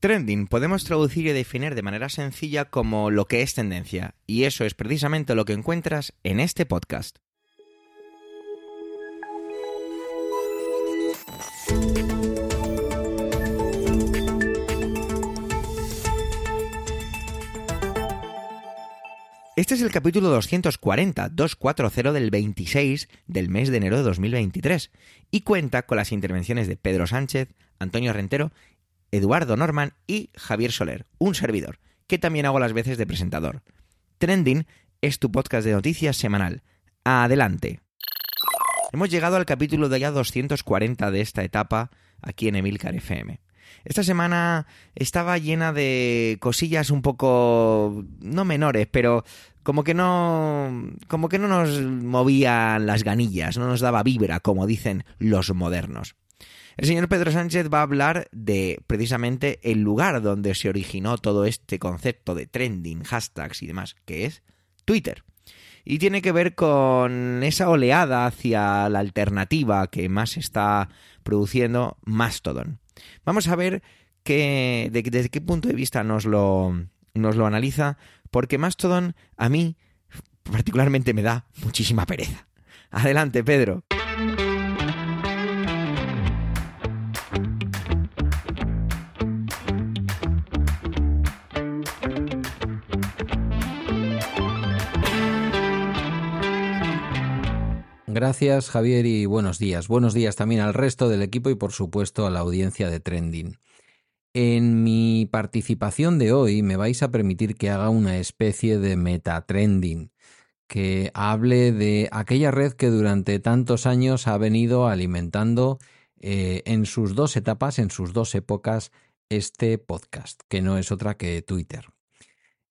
Trending podemos traducir y definir de manera sencilla como lo que es tendencia, y eso es precisamente lo que encuentras en este podcast. Este es el capítulo 240, 240 del 26 del mes de enero de 2023 y cuenta con las intervenciones de Pedro Sánchez, Antonio Rentero, Eduardo Norman y Javier Soler, un servidor, que también hago las veces de presentador. Trending es tu podcast de noticias semanal. Adelante. Hemos llegado al capítulo de ya 240 de esta etapa aquí en Emilcar FM. Esta semana estaba llena de cosillas un poco no menores, pero como que no como que no nos movían las ganillas, no nos daba vibra, como dicen los modernos. El señor Pedro Sánchez va a hablar de precisamente el lugar donde se originó todo este concepto de trending, hashtags y demás, que es Twitter. Y tiene que ver con esa oleada hacia la alternativa que más está produciendo Mastodon. Vamos a ver que, desde qué punto de vista nos lo, nos lo analiza, porque Mastodon a mí particularmente me da muchísima pereza. Adelante, Pedro. Gracias Javier y buenos días. Buenos días también al resto del equipo y por supuesto a la audiencia de Trending. En mi participación de hoy me vais a permitir que haga una especie de metatrending, que hable de aquella red que durante tantos años ha venido alimentando eh, en sus dos etapas, en sus dos épocas, este podcast, que no es otra que Twitter.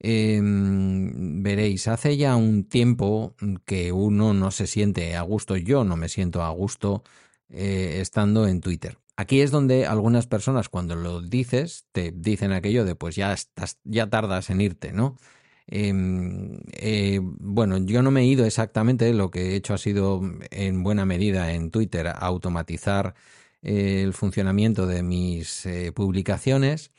Em, veréis, hace ya un tiempo que uno no se siente a gusto, yo no me siento a gusto eh, estando en Twitter. Aquí es donde algunas personas cuando lo dices te dicen aquello de pues ya estás, ya tardas en irte, ¿no? Em, eh, bueno, yo no me he ido exactamente, lo que he hecho ha sido en buena medida en Twitter automatizar eh, el funcionamiento de mis publicaciones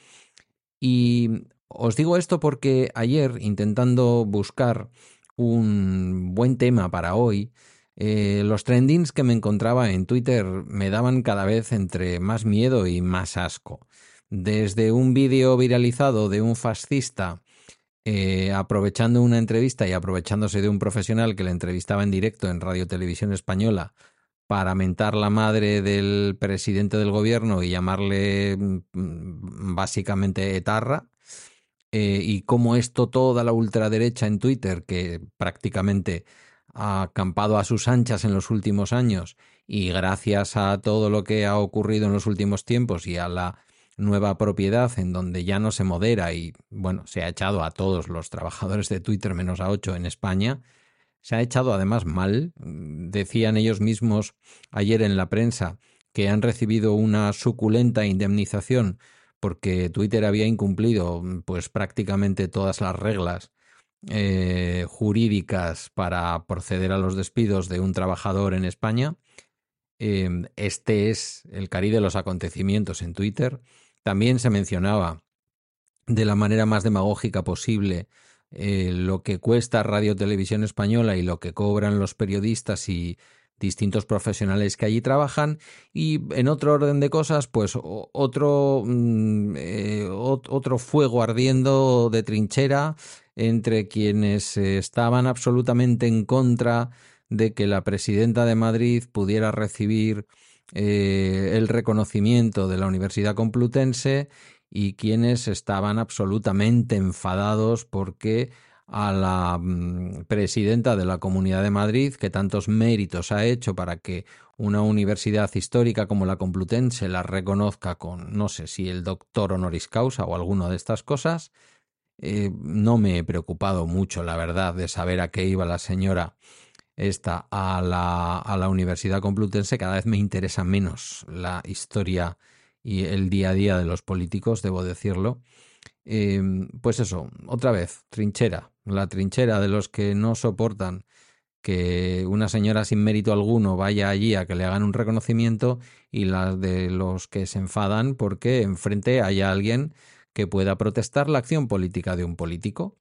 y os digo esto porque ayer intentando buscar un buen tema para hoy, eh, los trendings que me encontraba en Twitter me daban cada vez entre más miedo y más asco. Desde un vídeo viralizado de un fascista eh, aprovechando una entrevista y aprovechándose de un profesional que le entrevistaba en directo en Radio Televisión Española para mentar la madre del presidente del gobierno y llamarle mm, básicamente etarra, eh, y cómo esto toda la ultraderecha en Twitter, que prácticamente ha acampado a sus anchas en los últimos años y gracias a todo lo que ha ocurrido en los últimos tiempos y a la nueva propiedad en donde ya no se modera y bueno, se ha echado a todos los trabajadores de Twitter menos a ocho en España, se ha echado además mal, decían ellos mismos ayer en la prensa que han recibido una suculenta indemnización porque Twitter había incumplido pues prácticamente todas las reglas eh, jurídicas para proceder a los despidos de un trabajador en España. Em, este es el cari de los acontecimientos en Twitter. También se mencionaba de la manera más demagógica posible eh, lo que cuesta Radio Televisión Española y lo que cobran los periodistas y distintos profesionales que allí trabajan y en otro orden de cosas pues otro mm, eh, otro fuego ardiendo de trinchera entre quienes estaban absolutamente en contra de que la presidenta de Madrid pudiera recibir eh, el reconocimiento de la Universidad Complutense y quienes estaban absolutamente enfadados porque a la mm, presidenta de la Comunidad de Madrid, que tantos méritos ha hecho para que una universidad histórica como la Complutense la reconozca con, no sé si el doctor honoris causa o alguna de estas cosas, eh, no me he preocupado mucho, la verdad, de saber a qué iba la señora esta a la, a la Universidad Complutense. Cada vez me interesa menos la historia y el día a día de los políticos, debo decirlo. Em, pues eso, otra vez, trinchera, la trinchera de los que no soportan que una señora sin mérito alguno vaya allí a que le hagan un reconocimiento y la de los que se enfadan porque enfrente haya alguien que pueda protestar la acción política de un político.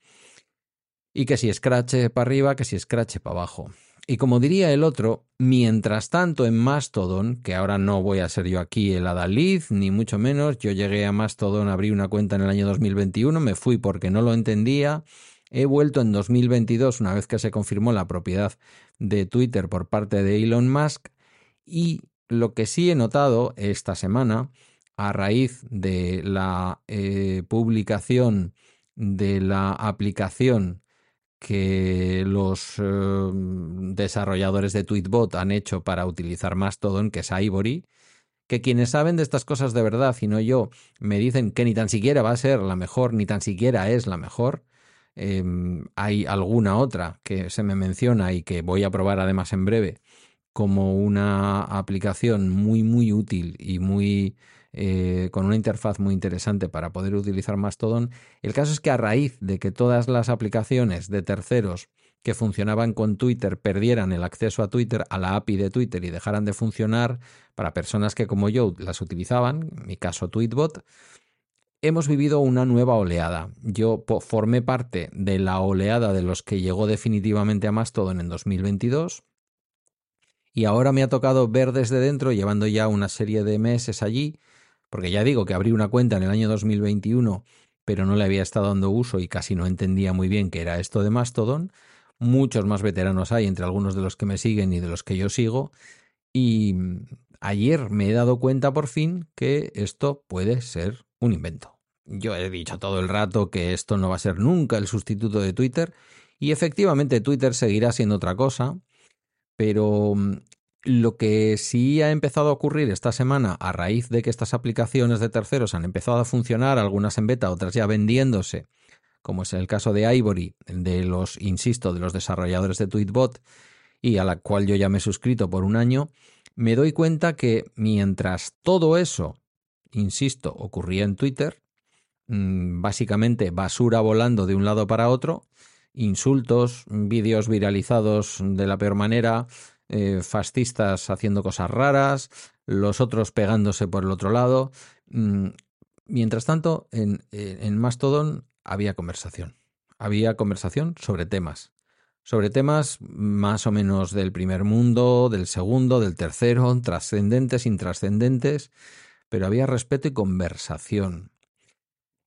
Y que si escrache para arriba, que si escrache para abajo. Y como diría el otro, mientras tanto en Mastodon, que ahora no voy a ser yo aquí el adalid, ni mucho menos, yo llegué a Mastodon, abrí una cuenta en el año 2021, me fui porque no lo entendía, he vuelto en 2022, una vez que se confirmó la propiedad de Twitter por parte de Elon Musk, y lo que sí he notado esta semana, a raíz de la eh, publicación de la aplicación que los eh, desarrolladores de Tweetbot han hecho para utilizar Mastodon, que es Ivory, que quienes saben de estas cosas de verdad y no yo, me dicen que ni tan siquiera va a ser la mejor, ni tan siquiera es la mejor. Em, hay alguna otra que se me menciona y que voy a probar además en breve como una aplicación muy muy útil y muy eh, con una interfaz muy interesante para poder utilizar Mastodon. El caso es que a raíz de que todas las aplicaciones de terceros que funcionaban con Twitter perdieran el acceso a Twitter, a la API de Twitter y dejaran de funcionar para personas que como yo las utilizaban, en mi caso Tweetbot, hemos vivido una nueva oleada. Yo formé parte de la oleada de los que llegó definitivamente a Mastodon en 2022 y ahora me ha tocado ver desde dentro, llevando ya una serie de meses allí, porque ya digo que abrí una cuenta en el año 2021, pero no le había estado dando uso y casi no entendía muy bien qué era esto de Mastodon. Muchos más veteranos hay entre algunos de los que me siguen y de los que yo sigo. Y ayer me he dado cuenta por fin que esto puede ser un invento. Yo he dicho todo el rato que esto no va a ser nunca el sustituto de Twitter y efectivamente Twitter seguirá siendo otra cosa, pero lo que sí ha empezado a ocurrir esta semana a raíz de que estas aplicaciones de terceros han empezado a funcionar, algunas en beta, otras ya vendiéndose, como es el caso de Ivory, de los, insisto, de los desarrolladores de Tweetbot, y a la cual yo ya me he suscrito por un año, me doy cuenta que mientras todo eso, insisto, ocurría en Twitter, mm, básicamente basura volando de un lado para otro, insultos, vídeos viralizados de la peor manera, eh, fascistas haciendo cosas raras, los otros pegándose por el otro lado. Mm, mientras tanto, en, en Mastodon había conversación. Había conversación sobre temas. Sobre temas más o menos del primer mundo, del segundo, del tercero, trascendentes, intrascendentes, pero había respeto y conversación.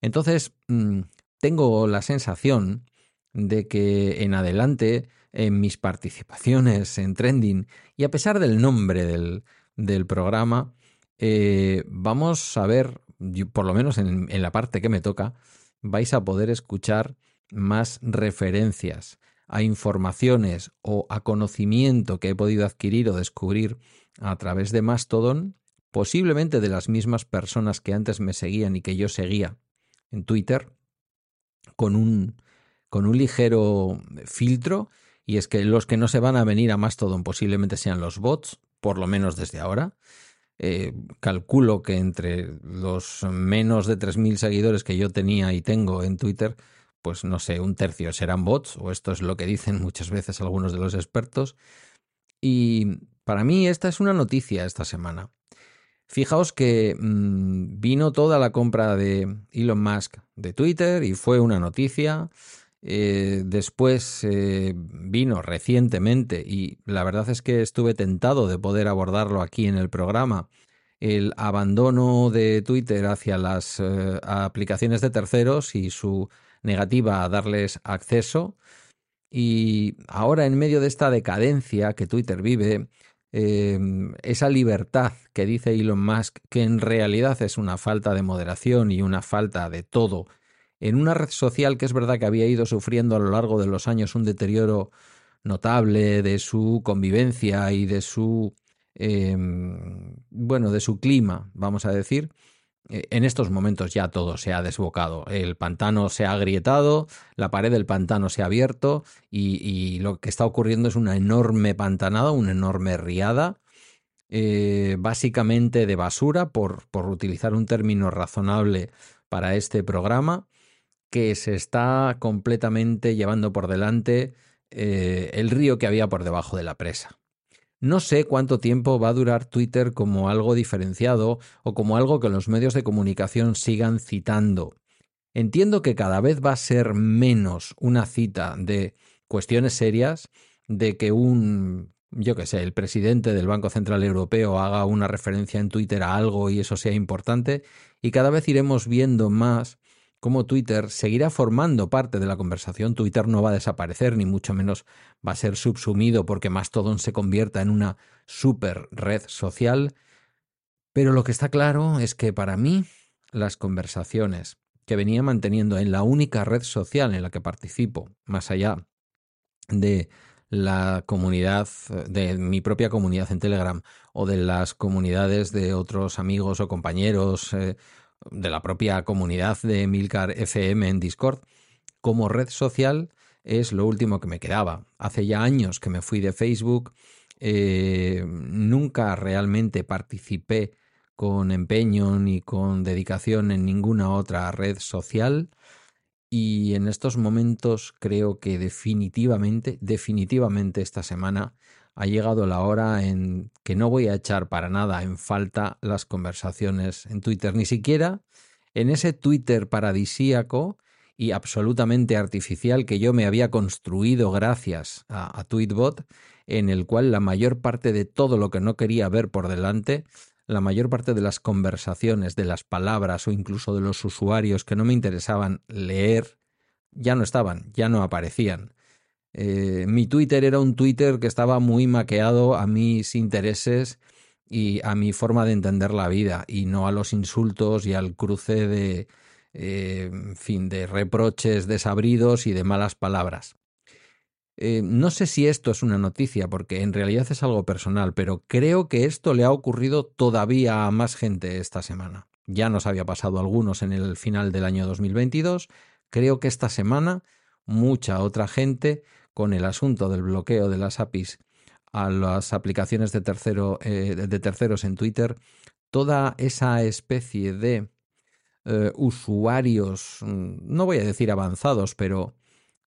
Entonces, mm, tengo la sensación de que en adelante en mis participaciones en Trending y a pesar del nombre del, del programa, eh, vamos a ver, por lo menos en, en la parte que me toca, vais a poder escuchar más referencias a informaciones o a conocimiento que he podido adquirir o descubrir a través de Mastodon, posiblemente de las mismas personas que antes me seguían y que yo seguía en Twitter, con un, con un ligero filtro y es que los que no se van a venir a Mastodon posiblemente sean los bots, por lo menos desde ahora. Eh, calculo que entre los menos de 3.000 seguidores que yo tenía y tengo en Twitter, pues no sé, un tercio serán bots, o esto es lo que dicen muchas veces algunos de los expertos. Y para mí esta es una noticia esta semana. Fijaos que mmm, vino toda la compra de Elon Musk de Twitter y fue una noticia. Eh, después eh, vino recientemente y la verdad es que estuve tentado de poder abordarlo aquí en el programa el abandono de Twitter hacia las eh, aplicaciones de terceros y su negativa a darles acceso. Y ahora en medio de esta decadencia que Twitter vive, esa libertad que dice Elon Musk, que en realidad es una falta de moderación y una falta de todo en una red social que es verdad que había ido sufriendo a lo largo de los años un deterioro notable de su convivencia y de su eh, bueno de su clima vamos a decir en estos momentos ya todo se ha desbocado el pantano se ha agrietado la pared del pantano se ha abierto y, lo que está ocurriendo es una enorme pantanada una enorme riada eh, básicamente de basura por, por utilizar un término razonable para este programa que se está completamente llevando por delante eh, el río que había por debajo de la presa. No sé cuánto tiempo va a durar Twitter como algo diferenciado o como algo que los medios de comunicación sigan citando. Entiendo que cada vez va a ser menos una cita de cuestiones serias, de que un, yo qué sé, el presidente del Banco Central Europeo haga una referencia en Twitter a algo y eso sea importante, y cada vez iremos viendo más cómo Twitter seguirá formando parte de la conversación. Twitter no va a desaparecer, ni mucho menos va a ser subsumido porque Mastodon se convierta en una super red social. Pero lo que está claro es que para mí las conversaciones que venía manteniendo en la única red social en la que participo, más allá de la comunidad, de mi propia comunidad en Telegram o de las comunidades de otros amigos o compañeros, eh, de la propia comunidad de Milcar FM en Discord, como red social es lo último que me quedaba. Hace ya años que me fui de Facebook, eh, nunca realmente participé con empeño ni con dedicación en ninguna otra red social y en estos momentos creo que definitivamente, definitivamente esta semana ha llegado la hora en que no voy a echar para nada en falta las conversaciones en Twitter, ni siquiera en ese Twitter paradisíaco y absolutamente artificial que yo me había construido gracias a, Tweetbot, en el cual la mayor parte de todo lo que no quería ver por delante la mayor parte de las conversaciones, de las palabras o incluso de los usuarios que no me interesaban leer, ya no estaban, ya no aparecían. Eh, mi Twitter era un Twitter que estaba muy maqueado a mis intereses y a mi forma de entender la vida y no a los insultos y al cruce de, eh, fin, de reproches desabridos y de malas palabras. Eh, no sé si esto es una noticia, porque en realidad es algo personal, pero creo que esto le ha ocurrido todavía a más gente esta semana. Ya nos había pasado algunos en el final del año 2022. Creo que esta semana mucha otra gente con el asunto del bloqueo de las APIs a las aplicaciones de, tercero, eh, de terceros en Twitter, toda esa especie de eh, usuarios, mm, no voy a decir avanzados, pero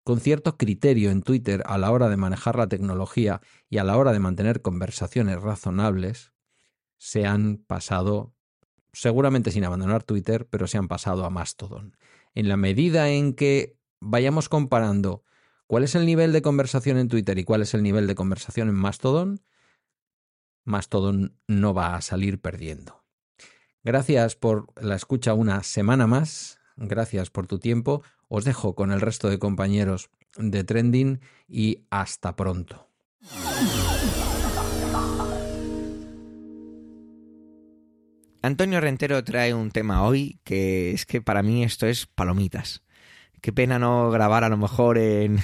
con cierto criterio en Twitter a la hora de manejar la tecnología y a la hora de mantener conversaciones razonables, se han pasado, seguramente sin abandonar Twitter, pero se han pasado a Mastodon. En la medida en que vayamos comparando ¿Cuál es el nivel de conversación en Twitter y cuál es el nivel de conversación en Mastodon? Mastodon no va a salir perdiendo. Gracias por la escucha una semana más. Gracias por tu tiempo. Os dejo con el resto de compañeros de Trending y hasta pronto. Antonio Rentero trae un tema hoy que es que para mí esto es palomitas. Qué pena no grabar a lo mejor en,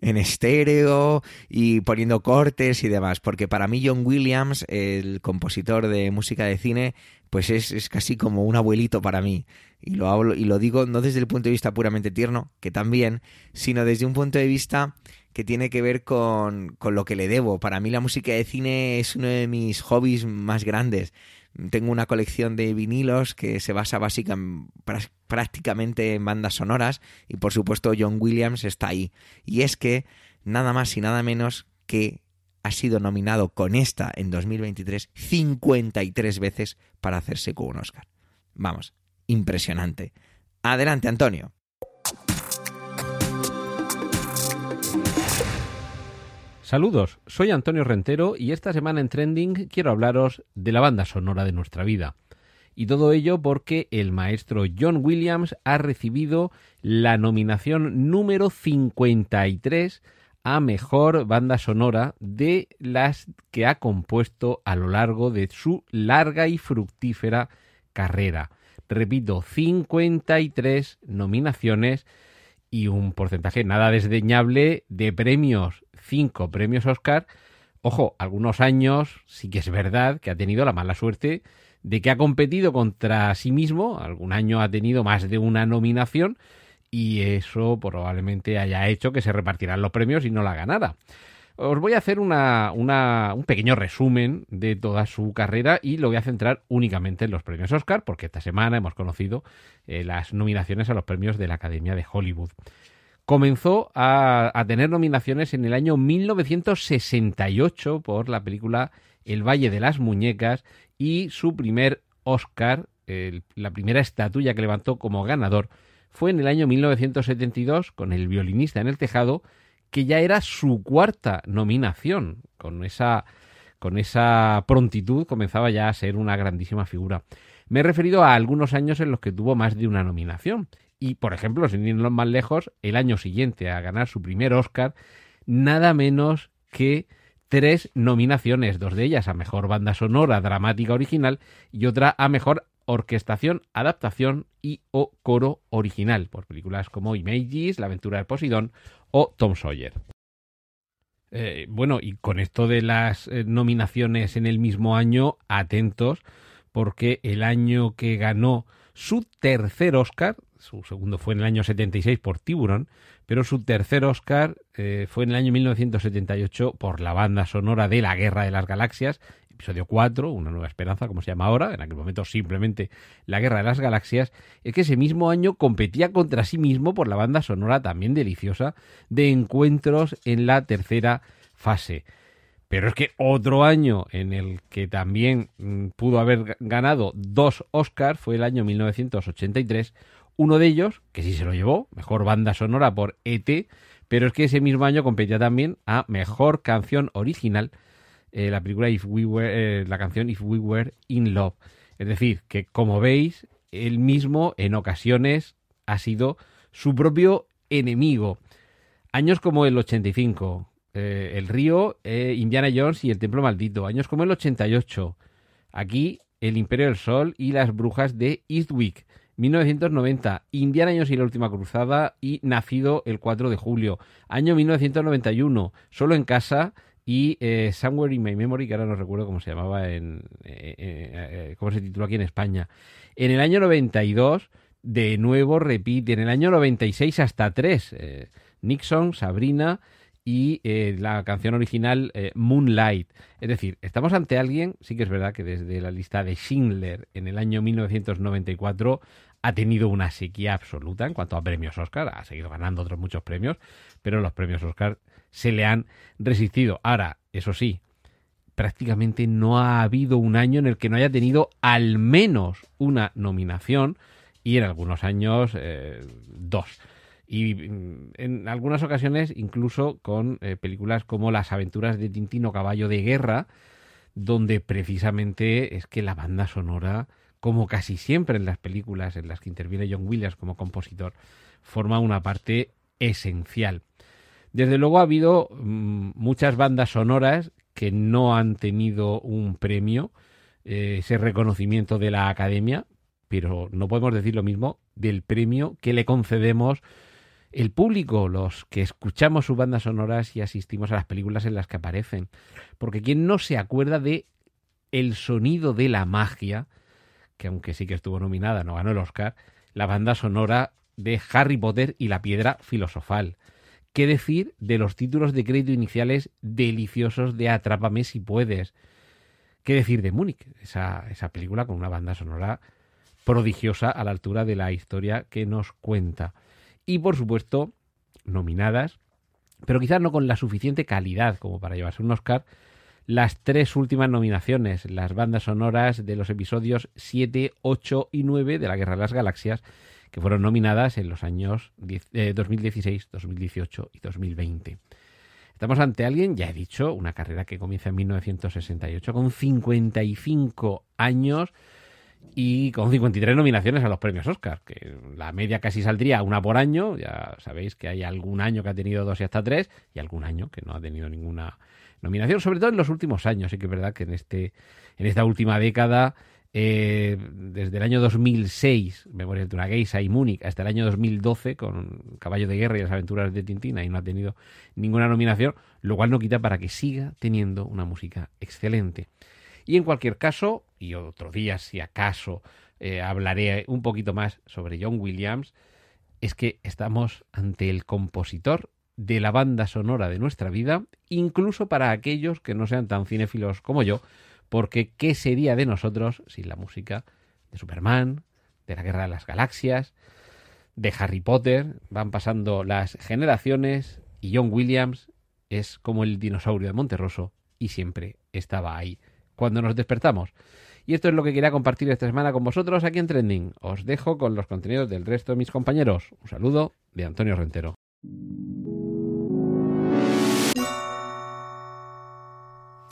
en estéreo y poniendo cortes y demás, porque para mí John Williams, el compositor de música de cine, pues es, es, casi como un abuelito para mí. Y lo hablo, y lo digo no desde el punto de vista puramente tierno, que también, sino desde un punto de vista que tiene que ver con, con lo que le debo. Para mí la música de cine es uno de mis hobbies más grandes. Tengo una colección de vinilos que se basa básicamente prácticamente en bandas sonoras y por supuesto John Williams está ahí. Y es que nada más y nada menos que ha sido nominado con esta en 2023 53 veces para hacerse con un Oscar. Vamos, impresionante. Adelante, Antonio. Saludos, soy Antonio Rentero y esta semana en Trending quiero hablaros de la banda sonora de nuestra vida. Y todo ello porque el maestro John Williams ha recibido la nominación número 53 a mejor banda sonora de las que ha compuesto a lo largo de su larga y fructífera carrera. Repito, 53 nominaciones y un porcentaje nada desdeñable de premios cinco premios Oscar. Ojo, algunos años sí que es verdad que ha tenido la mala suerte de que ha competido contra sí mismo. Algún año ha tenido más de una nominación y eso probablemente haya hecho que se repartieran los premios y no la ganara. Os voy a hacer una, un pequeño resumen de toda su carrera y lo voy a centrar únicamente en los premios Oscar, porque esta semana hemos conocido eh, las nominaciones a los premios de la Academia de Hollywood comenzó a, tener nominaciones en el año 1968 por la película El Valle de las Muñecas y su primer Oscar, la primera estatuilla que levantó como ganador, fue en el año 1972 con El violinista en el tejado, que ya era su cuarta nominación. Con esa, con esa prontitud comenzaba ya a ser una grandísima figura. Me he referido a algunos años en los que tuvo más de una nominación. Y, por ejemplo, sin irnos más lejos, el año siguiente a ganar su primer Oscar, nada menos que tres nominaciones, dos de ellas a Mejor Banda Sonora Dramática Original y otra a Mejor Orquestación, Adaptación y o Coro Original, por películas como Images, La aventura de Posidón o Tom Sawyer. Eh, bueno, y con esto de las eh, nominaciones en el mismo año, atentos, porque el año que ganó su tercer Oscar, su segundo fue en el año 76 por Tiburon, pero su tercer Oscar eh, fue en el año 1978 por la banda sonora de La Guerra de las Galaxias, episodio 4, Una nueva esperanza, como se llama ahora, en aquel momento simplemente La Guerra de las Galaxias, es que ese mismo año competía contra sí mismo por la banda sonora también deliciosa de Encuentros en la tercera fase. Pero es que otro año en el que también mm, pudo haber ganado dos Oscars fue el año 1983. Uno de ellos, que sí se lo llevó, mejor banda sonora por ET, pero es que ese mismo año competía también a mejor canción original, eh, la película If We Were, eh, la canción If We Were in Love. Es decir, que como veis, él mismo en ocasiones ha sido su propio enemigo. Años como el 85, eh, el río, Indiana Jones y el Templo Maldito. Años como el 88. Aquí, El Imperio del Sol y las Brujas de Eastwick. 1990, Indiana Jones y la Última Cruzada y Nacido el 4 de julio. Año 1991, Solo en Casa y eh, Somewhere in My Memory, que ahora no recuerdo cómo se llamaba en... cómo se tituló aquí en España. En el año 92, de nuevo repite. En el año 96 hasta 3. Nixon, Sabrina y eh, la canción original eh, Moonlight. Es decir, estamos ante alguien, sí que es verdad que desde la lista de Schindler en el año 1994 ha tenido una sequía absoluta en cuanto a premios Oscar, ha seguido ganando otros muchos premios, pero los premios Oscar se le han resistido. Ahora, eso sí, prácticamente no ha habido un año en el que no haya tenido al menos una nominación y en algunos años eh, dos y mm, en algunas ocasiones incluso con eh, películas como Las aventuras de Tintino Caballo de Guerra, donde precisamente es que la banda sonora, como casi siempre en las películas en las que interviene John Williams como compositor, forma una parte esencial. Desde luego ha habido mm, muchas bandas sonoras que no han tenido un premio, eh, ese reconocimiento de la academia, pero no podemos decir lo mismo del premio que le concedemos el público, los que escuchamos sus bandas sonoras y asistimos a las películas en las que aparecen. Porque quien no se acuerda de el sonido de la magia, que aunque sí que estuvo nominada, no ganó el Oscar, la banda sonora de Harry Potter y la piedra filosofal. ¿Qué decir de los títulos de crédito iniciales deliciosos de Atrápame si puedes? ¿Qué decir de Múnich? Esa, esa película con una banda sonora prodigiosa a la altura de la historia que nos cuenta y por supuesto nominadas, pero quizás no con la suficiente calidad como para llevarse un Oscar, las tres últimas nominaciones, las bandas sonoras de los episodios 7, 8 y 9 de la Guerra de las Galaxias, que fueron nominadas en los años 2016, 2018 eh, y 2020. Estamos ante alguien, ya he dicho, una carrera que comienza en 1968 con 55 años y con 53 nominaciones a los premios Oscar, que la media casi saldría una por año, ya sabéis que hay algún año que ha tenido dos y hasta tres, y algún año que no ha tenido ninguna nominación, sobre todo en los últimos años, sí que es verdad que en, este, en esta última década, eh, desde el año 2006, Memorias de una Geisa y Múnich, hasta el año 2012, con Caballo de Guerra y las aventuras de Tintín, y no ha tenido ninguna nominación, lo cual no quita para que siga teniendo una música excelente. Y en cualquier caso, y otro día si acaso eh, hablaré un poquito más sobre John Williams, es que estamos ante el compositor de la banda sonora de nuestra vida, incluso para aquellos que no sean tan cinéfilos como yo, porque ¿qué sería de nosotros sin la música de Superman, de la Guerra de las Galaxias, de Harry Potter? Van pasando las generaciones y John Williams es como el dinosaurio de Monterroso y siempre estaba ahí cuando nos despertamos. Y esto es lo que quería compartir esta semana con vosotros aquí en Trending. Os dejo con los contenidos del resto de mis compañeros. Un saludo de Antonio Rentero.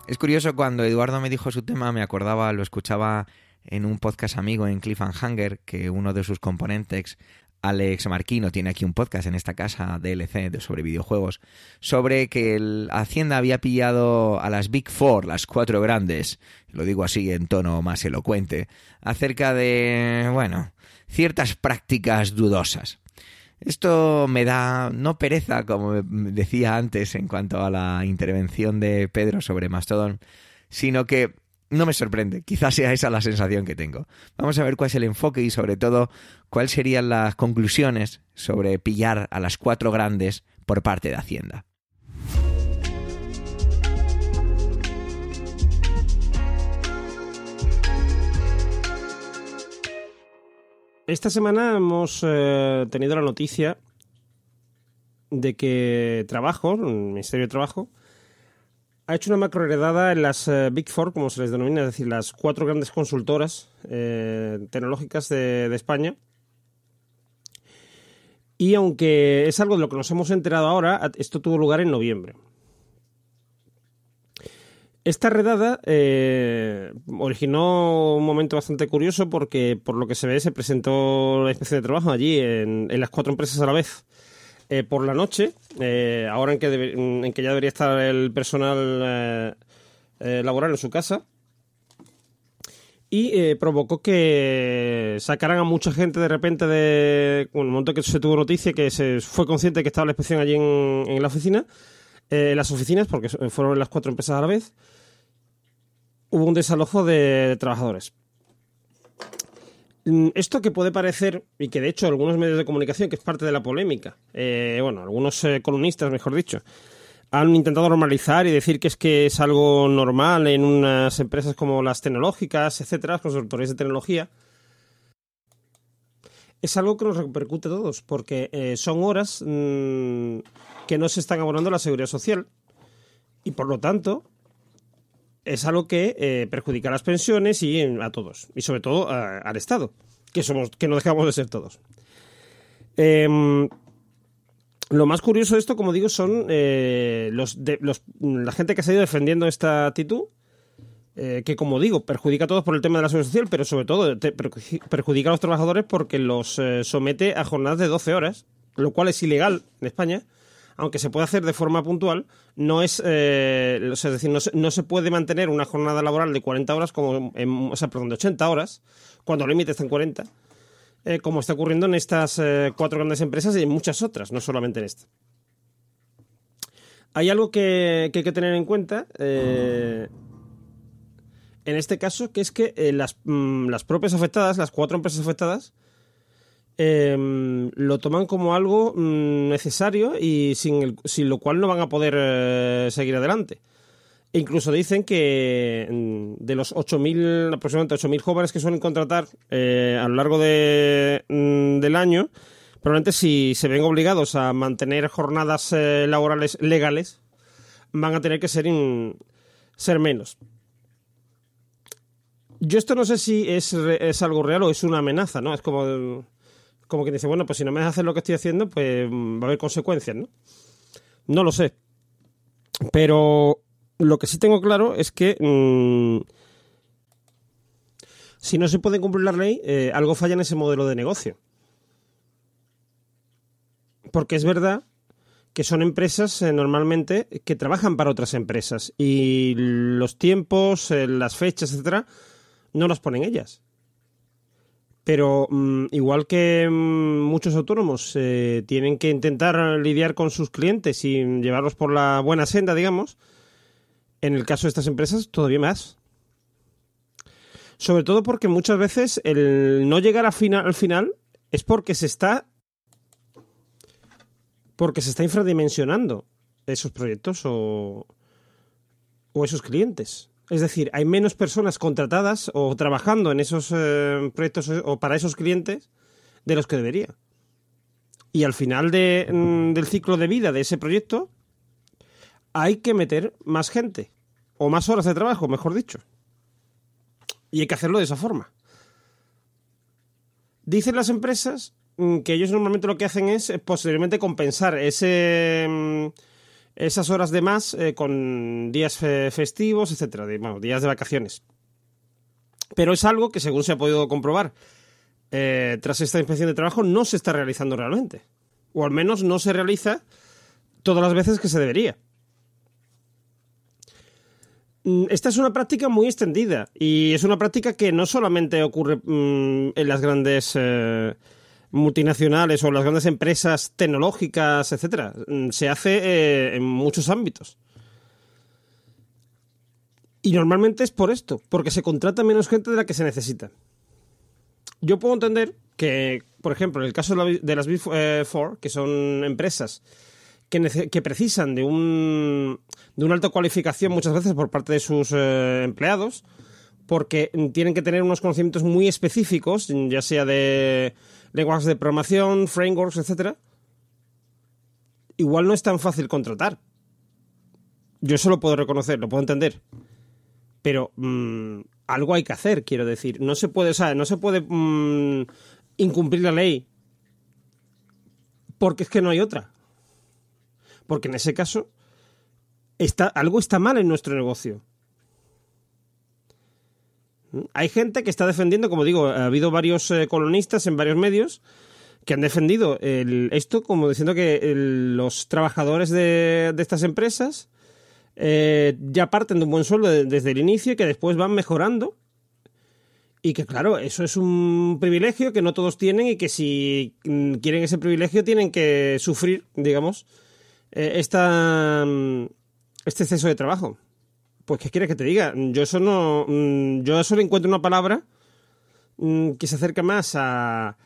Es curioso, cuando Eduardo me dijo su tema, me acordaba, lo escuchaba en un podcast amigo en Cliffhanger, que uno de sus componentes, Alex Marquino, tiene aquí un podcast en esta casa DLC sobre videojuegos, sobre que el Hacienda había pillado a las Big Four, las cuatro grandes, lo digo así en tono más elocuente, acerca de, bueno, ciertas prácticas dudosas. Esto me da no pereza, como decía antes en cuanto a la intervención de Pedro sobre Mastodon, sino que no me sorprende. Quizás sea esa la sensación que tengo. Vamos a ver cuál es el enfoque y sobre todo cuáles serían las conclusiones sobre pillar a las cuatro grandes por parte de Hacienda. Esta semana hemos eh, tenido la noticia de que Trabajo, el Ministerio de Trabajo, ha hecho una macroheredada en las eh, Big Four, como se les denomina, es decir, las cuatro grandes consultoras eh, tecnológicas de, de, España. Y aunque es algo de lo que nos hemos enterado ahora, esto tuvo lugar en noviembre. Esta redada eh, originó un momento bastante curioso porque, por lo que se ve, se presentó la inspección de trabajo allí en, las cuatro empresas a la vez. Eh, por la noche, eh, ahora en que, debe, en que ya debería estar el personal laboral en su casa, y provocó que sacaran a mucha gente de repente de. Bueno, un momento que se tuvo noticia que se fue consciente que estaba la inspección allí en, en la oficina, en las oficinas, porque fueron las cuatro empresas a la vez hubo un desalojo de trabajadores. Mm, esto que puede parecer, y que de hecho algunos medios de comunicación, que es parte de la polémica, eh, bueno, algunos eh, columnistas, mejor dicho, han intentado normalizar y decir que es que es algo normal en unas empresas como las tecnológicas, etcétera, consultorías de tecnología. Es algo que nos repercute a todos, porque eh, son horas mmm, que no se están abonando la seguridad social y por lo tanto es algo que eh, perjudica a las pensiones y a todos, y sobre todo a, al Estado, que somos, que no dejamos de ser todos. Eh, lo más curioso de esto, como digo, son eh, los, de, los, la gente que se ha ido defendiendo esta actitud, eh, que como digo, perjudica a todos por el tema de la seguridad social, pero sobre todo perjudica a los trabajadores porque los eh, somete a jornadas de 12 horas, lo cual es ilegal en España aunque se puede hacer de forma puntual, no es, eh, es decir, no se, puede mantener una jornada laboral de 40 horas, como en, o sea, de 80 horas, cuando el límite está en 40, eh, como está ocurriendo en estas eh, cuatro grandes empresas y en muchas otras, no solamente en esta. Hay algo que, que hay que tener en cuenta. En este caso, que es que las, mm, las propias afectadas, las cuatro empresas afectadas, eh, lo toman como algo mm, necesario y sin, sin, lo cual no van a poder eh, seguir adelante. E incluso dicen que mm, de los 8.000, aproximadamente 8.000 jóvenes que suelen contratar eh, a lo largo de, mm, del año, probablemente si se ven obligados a mantener jornadas eh, laborales legales, van a tener que ser, ser menos. Yo esto no sé si es, es algo real o es una amenaza, ¿no? Es como como que dice, bueno, pues si no me dejas hacer lo que estoy haciendo, pues va a haber consecuencias, ¿no? No lo sé. Pero lo que sí tengo claro es que mmm, si no se puede cumplir la ley, eh, algo falla en ese modelo de negocio. Porque es verdad que son empresas eh, normalmente que trabajan para otras empresas y los tiempos, eh, las fechas, etcétera, no los ponen ellas. Pero mmm, igual que mmm, muchos autónomos eh, tienen que intentar lidiar con sus clientes y llevarlos por la buena senda, digamos, en el caso de estas empresas todavía más. Sobre todo porque muchas veces el no llegar al final es porque se está porque se está infradimensionando esos proyectos o, o esos clientes. Es decir, hay menos personas contratadas o trabajando en esos eh, proyectos o para esos clientes de los que debería. Y al final de, mm, del ciclo de vida de ese proyecto hay que meter más gente o más horas de trabajo, mejor dicho. Y hay que hacerlo de esa forma. Dicen las empresas mm, que ellos normalmente lo que hacen es eh, posteriormente compensar ese, mm, esas horas de más eh, con días fe- festivos, etcétera, bueno, días de vacaciones. Pero es algo que, según se ha podido comprobar eh, tras esta inspección de trabajo, no se está realizando realmente. O al menos no se realiza todas las veces que se debería. Mm, Esta es una práctica muy extendida y es una práctica que no solamente ocurre mm, en las grandes eh, multinacionales o las grandes empresas tecnológicas, etcétera. Mm, Se hace eh, en muchos ámbitos. Y normalmente es por esto, porque se contrata menos gente de la que se necesita. Yo puedo entender que, por ejemplo, en el caso de, la- de las Big eh, Four, que son empresas que precisan de, un, de una alta cualificación muchas veces por parte de sus eh, empleados, porque tienen que tener unos conocimientos muy específicos, ya sea de lenguajes de programación, frameworks, etcétera. Igual no es tan fácil contratar. Yo eso lo puedo reconocer, lo puedo entender. Pero mm, algo hay que hacer, quiero decir. No se puede, o sea, no se puede mm, incumplir la ley porque es que no hay otra. Porque en ese caso está, algo está mal en nuestro negocio. Hay gente que está defendiendo, como digo, ha habido varios eh, colonistas en varios medios que han defendido el- esto como diciendo que los trabajadores de, estas empresas eh, ya parten de un buen sueldo de- desde el inicio y que después van mejorando. Y que claro, eso es un privilegio que no todos tienen y que si mm, quieren ese privilegio tienen que sufrir, digamos, eh, esta, mm, este exceso de trabajo. Pues, ¿qué quieres que te diga? Yo eso no. mm, Yo eso le encuentro una palabra mm, que se acerca más a,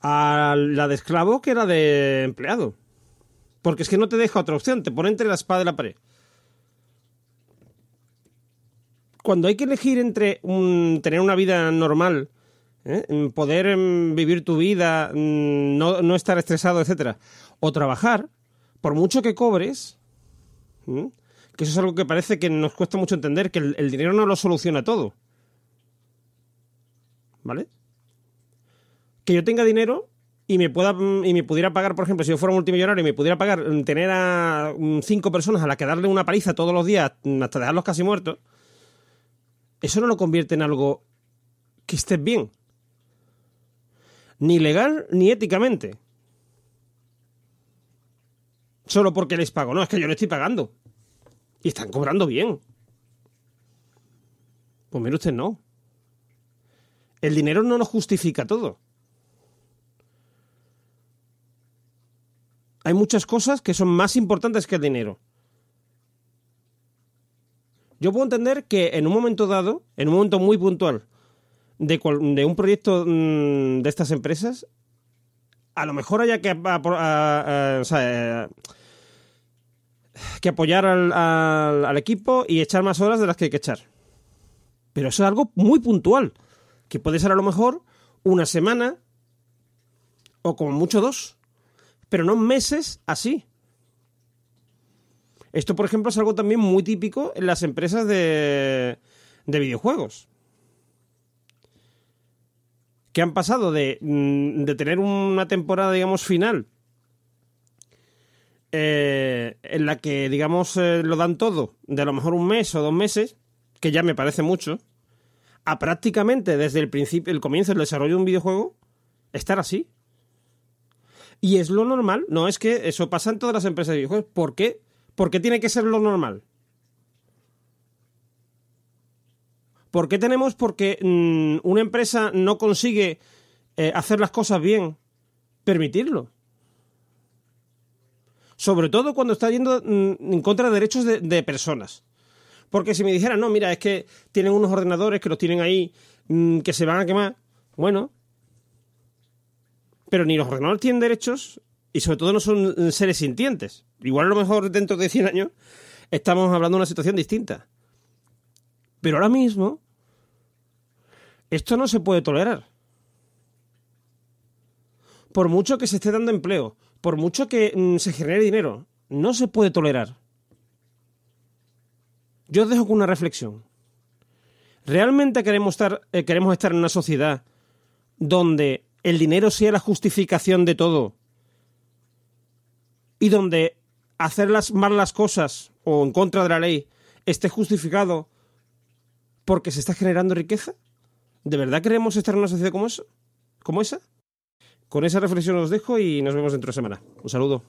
a la de esclavo que la de empleado. Porque es que no te deja otra opción, te pone entre la espada y la pared. Cuando hay que elegir entre tener una vida normal, ¿eh? Mm, poder mm, vivir tu vida, no, estar estresado, etcétera, o trabajar, por mucho que cobres. Que eso es algo que parece que nos cuesta mucho entender, que el, dinero no lo soluciona todo. ¿Vale? Que yo tenga dinero y me pueda mm, y me pudiera pagar, por ejemplo, si yo fuera multimillonario y me pudiera pagar mm, tener a mm, cinco personas a las que darle una paliza todos los días hasta dejarlos casi muertos, eso no lo convierte en algo que estés bien. Ni legal ni éticamente. Solo porque les pago. No, es que yo le estoy pagando. Y están cobrando bien. Pues mire usted, no. El dinero no nos justifica todo. Hay muchas cosas que son más importantes que el dinero. Yo puedo entender que en un momento dado, en un momento muy puntual, de, cual- de un proyecto mm, de estas empresas, a lo mejor haya que, eh, que apoyar al, al- equipo y echar más horas de las que hay que echar. Pero eso es algo muy puntual, que puede ser a lo mejor una semana o como mucho dos, pero no meses así. Esto, por ejemplo, es algo también muy típico en las empresas de, de videojuegos. Que han pasado de, mm, de tener una temporada, digamos, final, eh, en la que, digamos, eh, lo dan todo, de a lo mejor un mes o dos meses, que ya me parece mucho, a prácticamente desde el principio, el comienzo del desarrollo de un videojuego, estar así. Y es lo normal, no es que eso pasa en todas las empresas de videojuegos. ¿Por qué? ¿Por qué tiene que ser lo normal? ¿Por qué tenemos? Porque mm, una empresa no consigue eh, hacer las cosas bien, permitirlo. Sobre todo cuando está yendo mm, en contra de derechos de, personas. Porque si me dijeran, no, mira, es que tienen unos ordenadores que los tienen ahí, mm, que se van a quemar, bueno. Pero ni los ordenadores tienen derechos y sobre todo no son mm, seres sintientes. Igual a lo mejor dentro de 100 años estamos hablando de una situación distinta. Pero ahora mismo, esto no se puede tolerar. Por mucho que se esté dando empleo, por mucho que mm, se genere dinero, no se puede tolerar. Yo os dejo con una reflexión. ¿Realmente queremos estar, eh, queremos estar en una sociedad donde el dinero sea la justificación de todo y donde hacer las, mal las cosas o en contra de la ley esté justificado porque se está generando riqueza? ¿De verdad queremos estar en una sociedad como, eso, como esa? Con esa reflexión os dejo y nos vemos dentro de semana. Un saludo.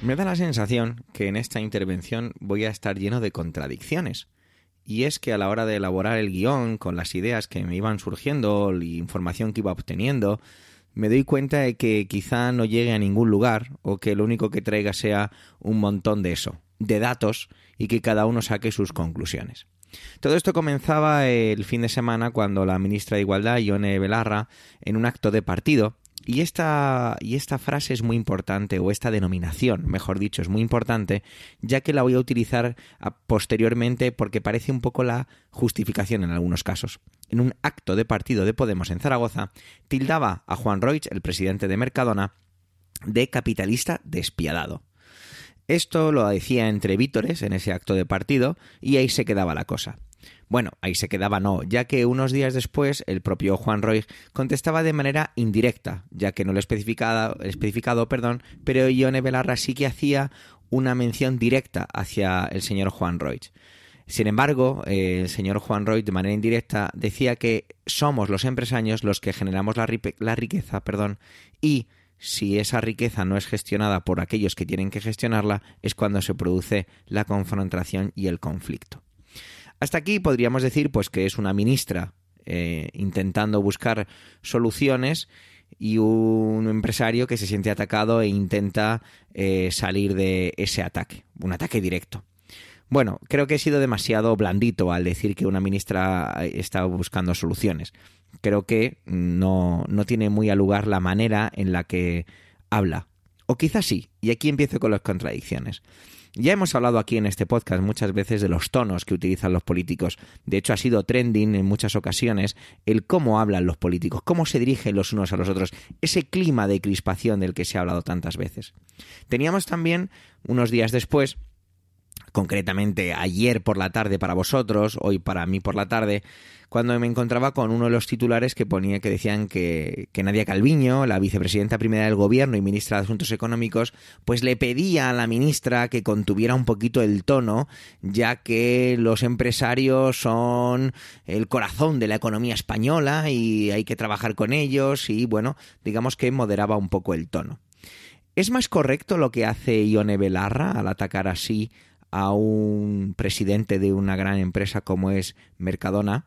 Me da la sensación que en esta intervención voy a estar lleno de contradicciones. Y es que a la hora de elaborar el guion, con las ideas que me iban surgiendo, la información que iba obteniendo, me doy cuenta de que quizá no llegue a ningún lugar o que lo único que traiga sea un montón de eso, de datos y que cada uno saque sus conclusiones. Todo esto comenzaba el fin de semana cuando la ministra de Igualdad, Ione Belarra, en un acto de partido, y esta, y esta frase es muy importante, o esta denominación, mejor dicho, es muy importante, ya que la voy a utilizar posteriormente porque parece un poco la justificación en algunos casos. En un acto de partido de Podemos en Zaragoza, tildaba a Juan Roig, el presidente de Mercadona, de capitalista despiadado. Esto lo decía entre vítores en ese acto de partido y ahí se quedaba la cosa. Bueno, ahí se quedaba no, ya que unos días después el propio Juan Roig contestaba de manera indirecta, ya que no lo especificado, especificado perdón, pero Ione Belarra sí que hacía una mención directa hacia el señor Juan Roig. Sin embargo, el señor Juan Roig de manera indirecta decía que somos los empresarios los que generamos la, la riqueza perdón, y si esa riqueza no es gestionada por aquellos que tienen que gestionarla, es cuando se produce la confrontación y el conflicto. Hasta aquí podríamos decir pues que es una ministra eh, intentando buscar soluciones y un empresario que se siente atacado e intenta eh, salir de ese ataque, un ataque directo. Bueno, creo que he sido demasiado blandito al decir que una ministra está buscando soluciones. Creo que no, no tiene muy a lugar la manera en la que habla. O quizás sí, y aquí empiezo con las contradicciones. Ya hemos hablado aquí en este podcast muchas veces de los tonos que utilizan los políticos. De hecho, ha sido trending en muchas ocasiones el cómo hablan los políticos, cómo se dirigen los unos a los otros, ese clima de crispación del que se ha hablado tantas veces. Teníamos también, unos días después, concretamente ayer por la tarde para vosotros, hoy para mí por la tarde, cuando me encontraba con uno de los titulares que ponía que decían que, que Nadia Calviño, la vicepresidenta primera del gobierno y ministra de Asuntos Económicos, pues le pedía a la ministra que contuviera un poquito el tono, ya que los empresarios son el corazón de la economía española y hay que trabajar con ellos y bueno, digamos que moderaba un poco el tono. ¿Es más correcto lo que hace Ione Belarra al atacar así a un presidente de una gran empresa como es Mercadona?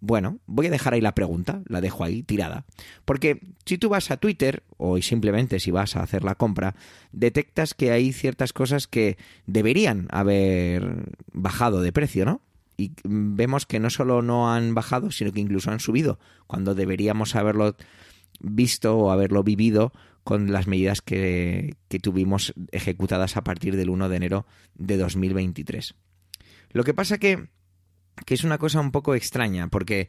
Bueno, voy a dejar ahí la pregunta, la dejo ahí tirada. Porque si tú vas a Twitter, o simplemente si vas a hacer la compra, detectas que hay ciertas cosas que deberían haber bajado de precio, ¿no? Y vemos que no solo no han bajado, sino que incluso han subido, cuando deberíamos haberlo visto o haberlo vivido con las medidas que, que tuvimos ejecutadas a partir del 1 de enero de 2023. Lo que pasa que que es una cosa un poco extraña, porque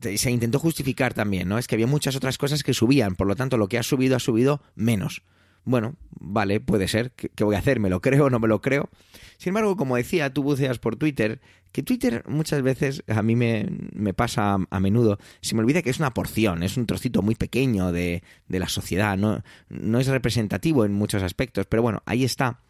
se intentó justificar también, ¿no? Es que había muchas otras cosas que subían, por lo tanto lo que ha subido ha subido menos. Bueno, vale, puede ser. ¿Qué, voy a hacer? ¿Me lo creo o no me lo creo? Sin embargo, como decía, tú buceas por Twitter, que Twitter muchas veces a mí me, pasa a, menudo, se me olvida que es una porción, es un trocito muy pequeño de, de la sociedad, no, no es representativo en muchos aspectos, pero bueno, ahí está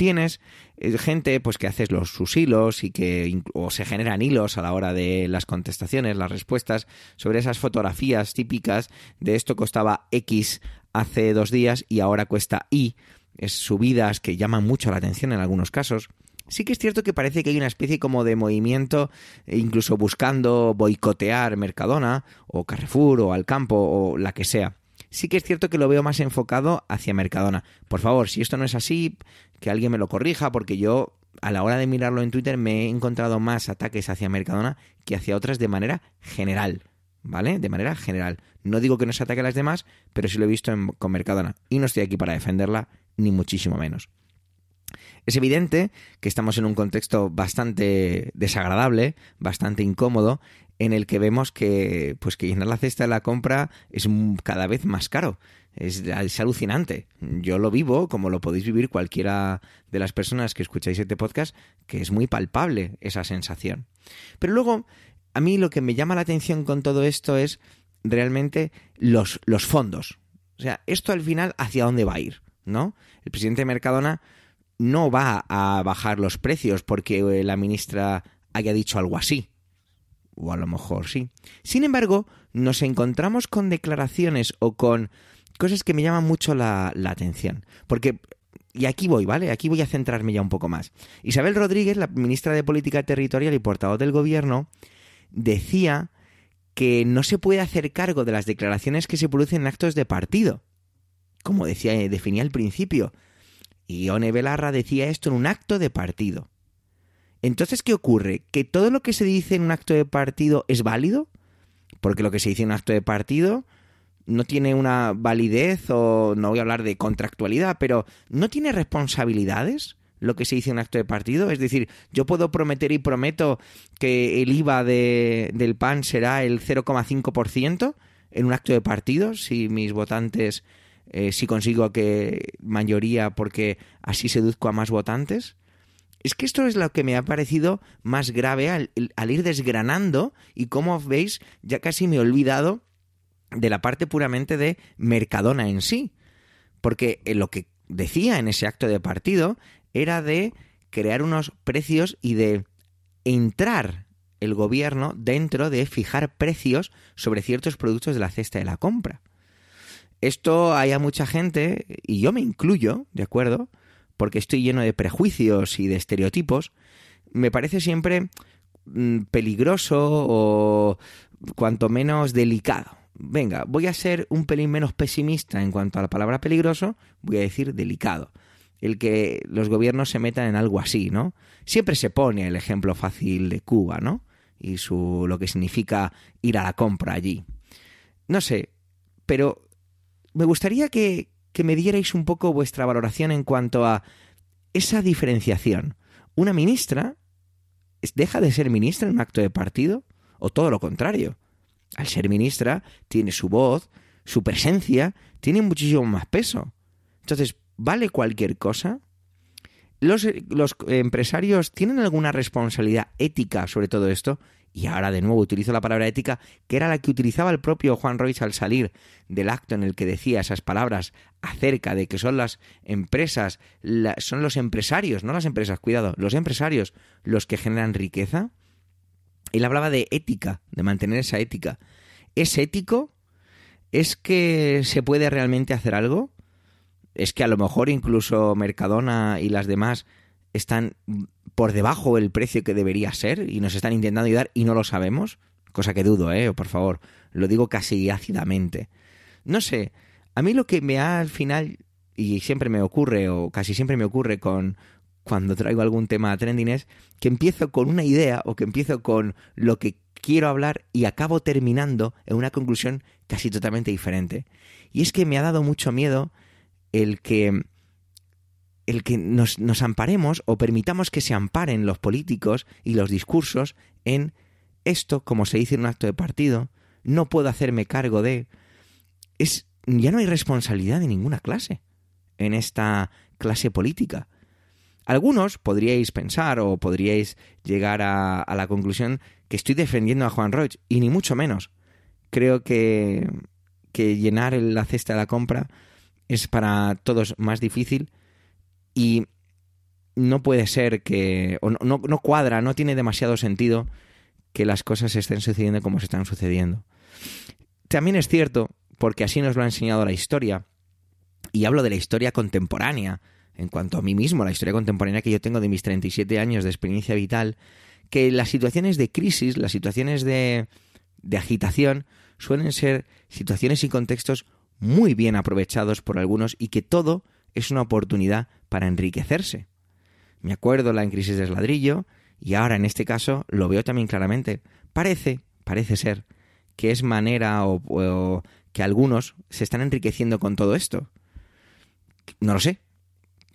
tienes eh, gente pues que haces los sus hilos y que o se generan hilos a la hora de las contestaciones, las respuestas sobre esas fotografías típicas de esto costaba X hace dos días y ahora cuesta Y, es subidas que llaman mucho la atención en algunos casos. Sí que es cierto que parece que hay una especie como de movimiento, eh, incluso buscando boicotear Mercadona o Carrefour o Alcampo o la que sea sí que es cierto que lo veo más enfocado hacia Mercadona. Por favor, si esto no es así, que alguien me lo corrija, porque yo a la hora de mirarlo en Twitter me he encontrado más ataques hacia Mercadona que hacia otras de manera general. ¿Vale? De manera general. No digo que no se ataque a las demás, pero sí lo he visto con Mercadona. Y no estoy aquí para defenderla, ni muchísimo menos. Es evidente que estamos en un contexto bastante desagradable, bastante incómodo, en el que vemos que, pues que llenar la cesta de la compra es cada vez más caro. Es, es, alucinante. Yo lo vivo, como lo podéis vivir cualquiera de las personas que escucháis este podcast, que es muy palpable esa sensación. Pero luego, a mí lo que me llama la atención con todo esto es realmente los, los fondos. O sea, esto al final, ¿hacia dónde va a ir? ¿No? El presidente de Mercadona no va a bajar los precios porque eh, la ministra haya dicho algo así. O a lo mejor sí. Sin embargo, nos encontramos con declaraciones o con cosas que me llaman mucho la, la atención. Porque y aquí voy, ¿vale? Aquí voy a centrarme ya un poco más. Isabel Rodríguez, la ministra de Política Territorial y portavoz del Gobierno, decía que no se puede hacer cargo de las declaraciones que se producen en actos de partido. Como decía, definía al principio, y Ione Belarra decía esto en un acto de partido. Entonces, ¿qué ocurre? ¿Que todo lo que se dice en un acto de partido es válido? Porque lo que se dice en un acto de partido no tiene una validez o no voy a hablar de contractualidad, pero no tiene responsabilidades lo que se dice en acto de partido. Es decir, yo puedo prometer y prometo que el IVA de, del PAN será el 0,5% en un acto de partido si mis votantes eh, si consigo que mayoría porque así seduzco a más votantes. Es que esto es lo que me ha parecido más grave al, ir desgranando y como veis ya casi me he olvidado de la parte puramente de Mercadona en sí. Porque lo que decía en ese acto de partido era de crear unos precios y de entrar el gobierno dentro de fijar precios sobre ciertos productos de la cesta de la compra. Esto hay mucha gente, y yo me incluyo, ¿de acuerdo? Porque estoy lleno de prejuicios y de estereotipos, me parece siempre mm, peligroso o cuanto menos delicado. Venga, voy a ser un pelín menos pesimista en cuanto a la palabra peligroso, voy a decir delicado. El que los gobiernos se metan en algo así, ¿no? Siempre se pone el ejemplo fácil de Cuba, ¿no? Y su lo que significa ir a la compra allí. No sé, pero me gustaría que, me dierais un poco vuestra valoración en cuanto a esa diferenciación. ¿Una ministra deja de ser ministra en un acto de partido? ¿O todo lo contrario? Al ser ministra tiene su voz, su presencia, tiene muchísimo más peso. Entonces, ¿vale cualquier cosa? ¿Los, los empresarios tienen alguna responsabilidad ética sobre todo esto? y ahora de nuevo utilizo la palabra ética, que era la que utilizaba el propio Juan Royce al salir del acto en el que decía esas palabras acerca de que son las empresas, son los empresarios, no las empresas, cuidado, los empresarios los que generan riqueza. Él hablaba de ética, de mantener esa ética. ¿Es ético? ¿Es que se puede realmente hacer algo? ¿Es que a lo mejor incluso Mercadona y las demás están por debajo del precio que debería ser y nos están intentando ayudar y no lo sabemos, cosa que dudo, eh, por favor, lo digo casi ácidamente. No sé, a mí lo que me ha al final y siempre me ocurre o casi siempre me ocurre con cuando traigo algún tema a trending es que empiezo con una idea o que empiezo con lo que quiero hablar y acabo terminando en una conclusión casi totalmente diferente. Y es que me ha dado mucho miedo el que el que nos, nos amparemos o permitamos que se amparen los políticos y los discursos en esto, como se dice en un acto de partido, no puedo hacerme cargo de... Es, ya no hay responsabilidad de ninguna clase en esta clase política. Algunos podríais pensar o podríais llegar a, a la conclusión que estoy defendiendo a Juan Roig, y ni mucho menos. Creo que, que llenar la cesta de la compra es para todos más difícil y no puede ser que, o no, no, cuadra, no tiene demasiado sentido que las cosas estén sucediendo como se están sucediendo. También es cierto, porque así nos lo ha enseñado la historia, y hablo de la historia contemporánea, en cuanto a mí mismo, la historia contemporánea que yo tengo de mis 37 años de experiencia vital, que las situaciones de crisis, las situaciones de, de agitación, suelen ser situaciones y contextos muy bien aprovechados por algunos y que todo es una oportunidad para enriquecerse. Me acuerdo la en crisis de ladrillo y ahora en este caso lo veo también claramente. Parece, parece ser, que es manera o, que algunos se están enriqueciendo con todo esto. No lo sé.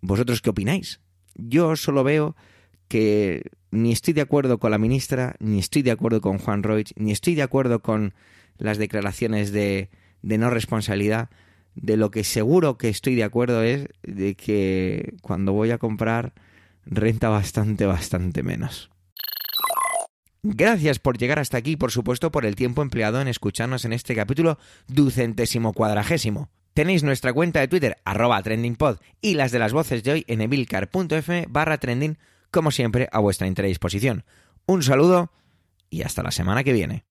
¿Vosotros qué opináis? yo solo veo que ni estoy de acuerdo con la ministra, ni estoy de acuerdo con Juan Roig, ni estoy de acuerdo con las declaraciones de, de no responsabilidad. De lo que seguro que estoy de acuerdo es de que cuando voy a comprar renta bastante, bastante menos. Gracias por llegar hasta aquí, por supuesto, por el tiempo empleado en escucharnos en este capítulo ducentésimo cuadragésimo. Tenéis nuestra cuenta de Twitter, arroba trendingpod, y las de las voces de hoy en emilcar.fm barra trending, como siempre, a vuestra entera disposición. Un saludo y hasta la semana que viene.